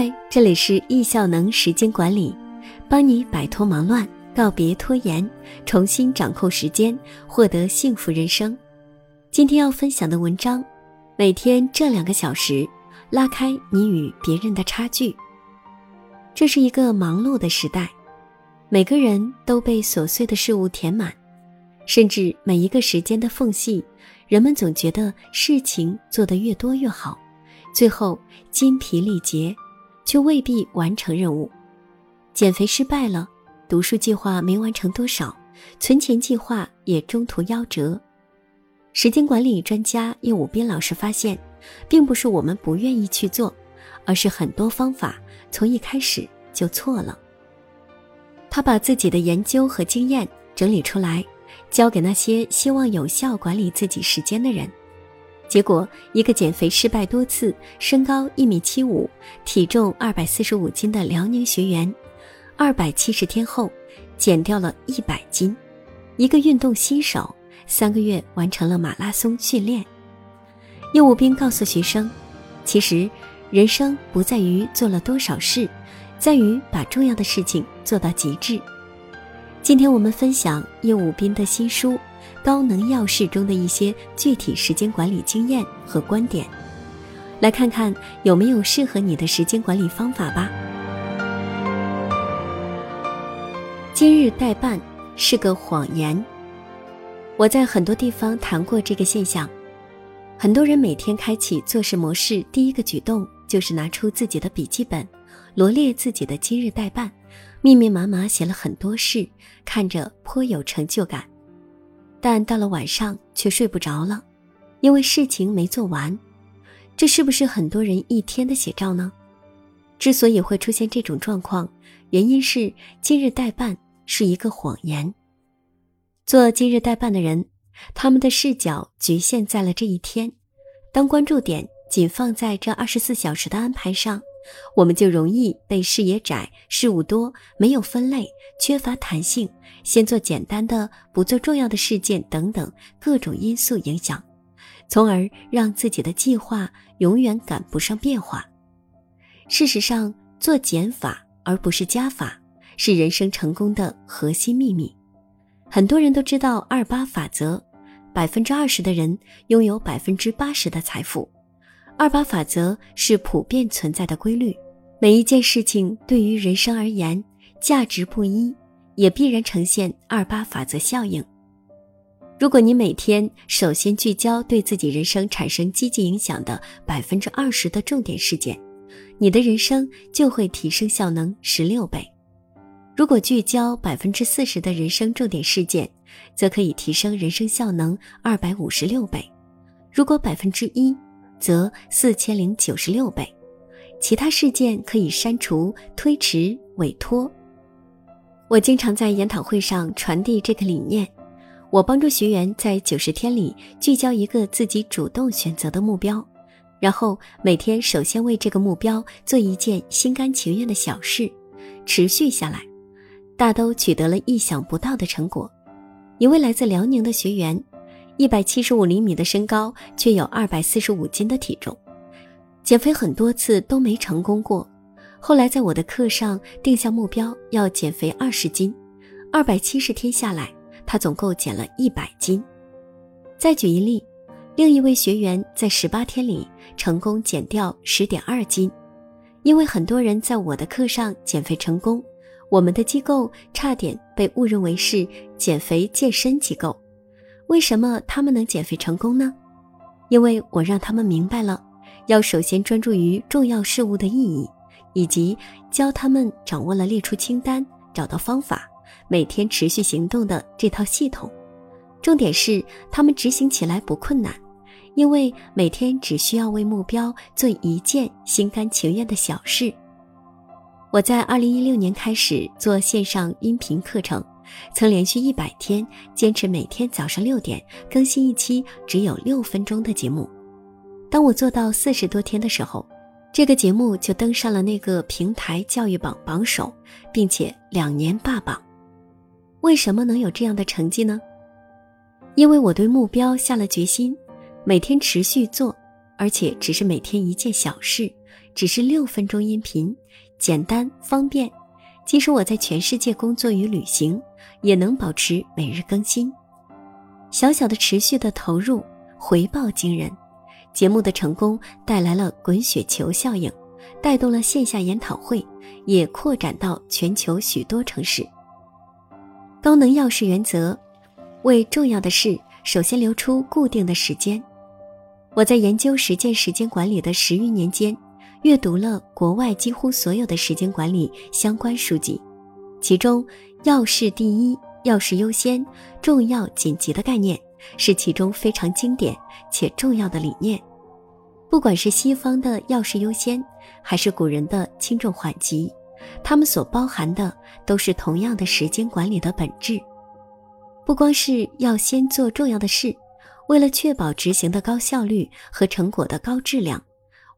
嗨，这里是易效能时间管理，帮你摆脱忙乱，告别拖延，重新掌控时间，获得幸福人生。今天要分享的文章，每天这两个小时，拉开你与别人的差距。这是一个忙碌的时代，每个人都被琐碎的事物填满，甚至每一个时间的缝隙，人们总觉得事情做得越多越好，最后筋疲力竭。却未必完成任务，减肥失败了，读书计划没完成多少，存钱计划也中途夭折。时间管理专家叶武斌老师发现，并不是我们不愿意去做，而是很多方法从一开始就错了。他把自己的研究和经验整理出来，交给那些希望有效管理自己时间的人。结果，一个减肥失败多次、身高一米七五、体重二百四十五斤的辽宁学员，二百七十天后减掉了一百斤；一个运动新手，三个月完成了马拉松训练。叶武斌告诉学生：“其实，人生不在于做了多少事，在于把重要的事情做到极致。”今天我们分享叶武斌的新书。高能要事中的一些具体时间管理经验和观点，来看看有没有适合你的时间管理方法吧。今日代办是个谎言。我在很多地方谈过这个现象。很多人每天开启做事模式，第一个举动就是拿出自己的笔记本，罗列自己的今日代办，密密麻麻写了很多事，看着颇有成就感。但到了晚上却睡不着了，因为事情没做完。这是不是很多人一天的写照呢？之所以会出现这种状况，原因是今日代办是一个谎言。做今日代办的人，他们的视角局限在了这一天，当关注点仅放在这二十四小时的安排上。我们就容易被视野窄、事物多、没有分类、缺乏弹性、先做简单的、不做重要的事件等等各种因素影响，从而让自己的计划永远赶不上变化。事实上，做减法而不是加法，是人生成功的核心秘密。很多人都知道二八法则，百分之二十的人拥有百分之八十的财富。二八法则是普遍存在的规律，每一件事情对于人生而言，价值不一，也必然呈现二八法则效应。如果你每天首先聚焦对自己人生产生积极影响的百分之二十的重点事件，你的人生就会提升效能十六倍；如果聚焦百分之四十的人生重点事件，则可以提升人生效能二百五十六倍；如果百分之一，则四千零九十六倍，其他事件可以删除、推迟、委托。我经常在研讨会上传递这个理念。我帮助学员在九十天里聚焦一个自己主动选择的目标，然后每天首先为这个目标做一件心甘情愿的小事，持续下来，大都取得了意想不到的成果。一位来自辽宁的学员。一百七十五厘米的身高，却有二百四十五斤的体重，减肥很多次都没成功过。后来在我的课上定下目标，要减肥二十斤。二百七十天下来，他总共减了一百斤。再举一例，另一位学员在十八天里成功减掉十点二斤。因为很多人在我的课上减肥成功，我们的机构差点被误认为是减肥健身机构。为什么他们能减肥成功呢？因为我让他们明白了，要首先专注于重要事物的意义，以及教他们掌握了列出清单、找到方法、每天持续行动的这套系统。重点是他们执行起来不困难，因为每天只需要为目标做一件心甘情愿的小事。我在二零一六年开始做线上音频课程。曾连续一百天坚持每天早上六点更新一期只有六分钟的节目。当我做到四十多天的时候，这个节目就登上了那个平台教育榜榜首，并且两年霸榜。为什么能有这样的成绩呢？因为我对目标下了决心，每天持续做，而且只是每天一件小事，只是六分钟音频，简单方便。即使我在全世界工作与旅行，也能保持每日更新。小小的持续的投入，回报惊人。节目的成功带来了滚雪球效应，带动了线下研讨会，也扩展到全球许多城市。高能钥匙原则，为重要的事首先留出固定的时间。我在研究实践时间管理的十余年间，阅读了国外几乎所有的时间管理相关书籍，其中“要事第一”“要事优先”“重要紧急”的概念是其中非常经典且重要的理念。不管是西方的“要事优先”，还是古人的“轻重缓急”。他们所包含的都是同样的时间管理的本质，不光是要先做重要的事，为了确保执行的高效率和成果的高质量，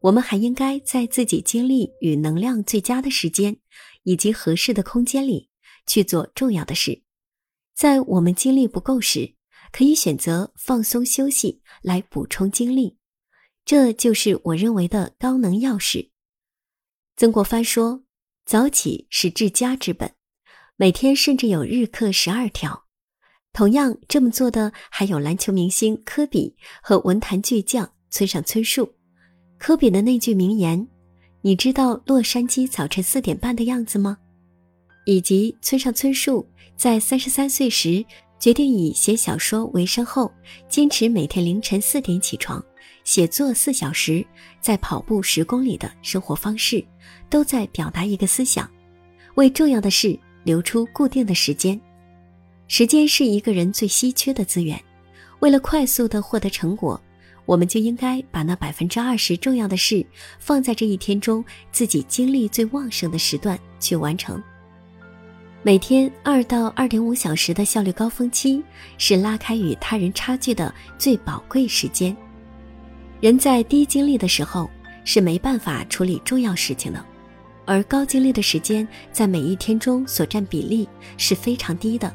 我们还应该在自己精力与能量最佳的时间，以及合适的空间里去做重要的事。在我们精力不够时，可以选择放松休息来补充精力，这就是我认为的高能钥匙。曾国藩说。早起是治家之本，每天甚至有日课十二条。同样这么做的还有篮球明星科比和文坛巨匠村上春树。科比的那句名言：“你知道洛杉矶早晨四点半的样子吗？”以及村上春树在三十三岁时决定以写小说为生后，坚持每天凌晨四点起床。写作四小时，再跑步十公里的生活方式，都在表达一个思想：为重要的事留出固定的时间。时间是一个人最稀缺的资源，为了快速的获得成果，我们就应该把那百分之二十重要的事放在这一天中自己精力最旺盛的时段去完成。每天二到二点五小时的效率高峰期，是拉开与他人差距的最宝贵时间。人在低精力的时候是没办法处理重要事情的，而高精力的时间在每一天中所占比例是非常低的。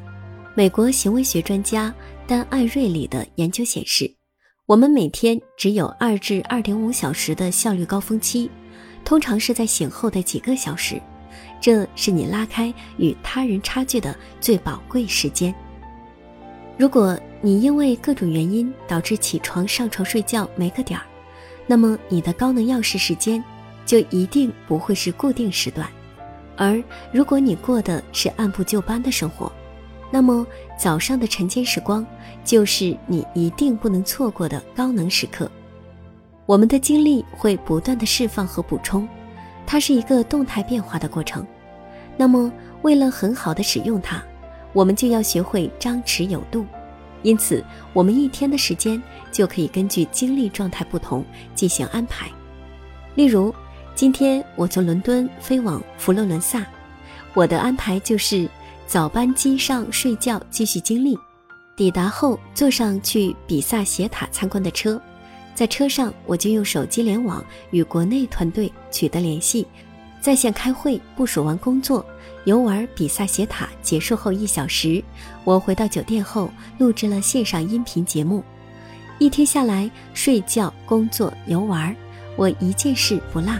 美国行为学专家丹·艾瑞里的研究显示，我们每天只有二至二点五小时的效率高峰期，通常是在醒后的几个小时，这是你拉开与他人差距的最宝贵时间。如果你因为各种原因导致起床上床睡觉没个点儿，那么你的高能钥匙时间就一定不会是固定时段。而如果你过的是按部就班的生活，那么早上的晨间时光就是你一定不能错过的高能时刻。我们的精力会不断的释放和补充，它是一个动态变化的过程。那么为了很好的使用它。我们就要学会张弛有度，因此，我们一天的时间就可以根据精力状态不同进行安排。例如，今天我从伦敦飞往佛罗伦萨，我的安排就是早班机上睡觉继续精力，抵达后坐上去比萨斜塔参观的车，在车上我就用手机联网与国内团队取得联系，在线开会部署完工作。游玩比萨斜塔结束后一小时，我回到酒店后录制了线上音频节目。一天下来，睡觉、工作、游玩，我一件事不落。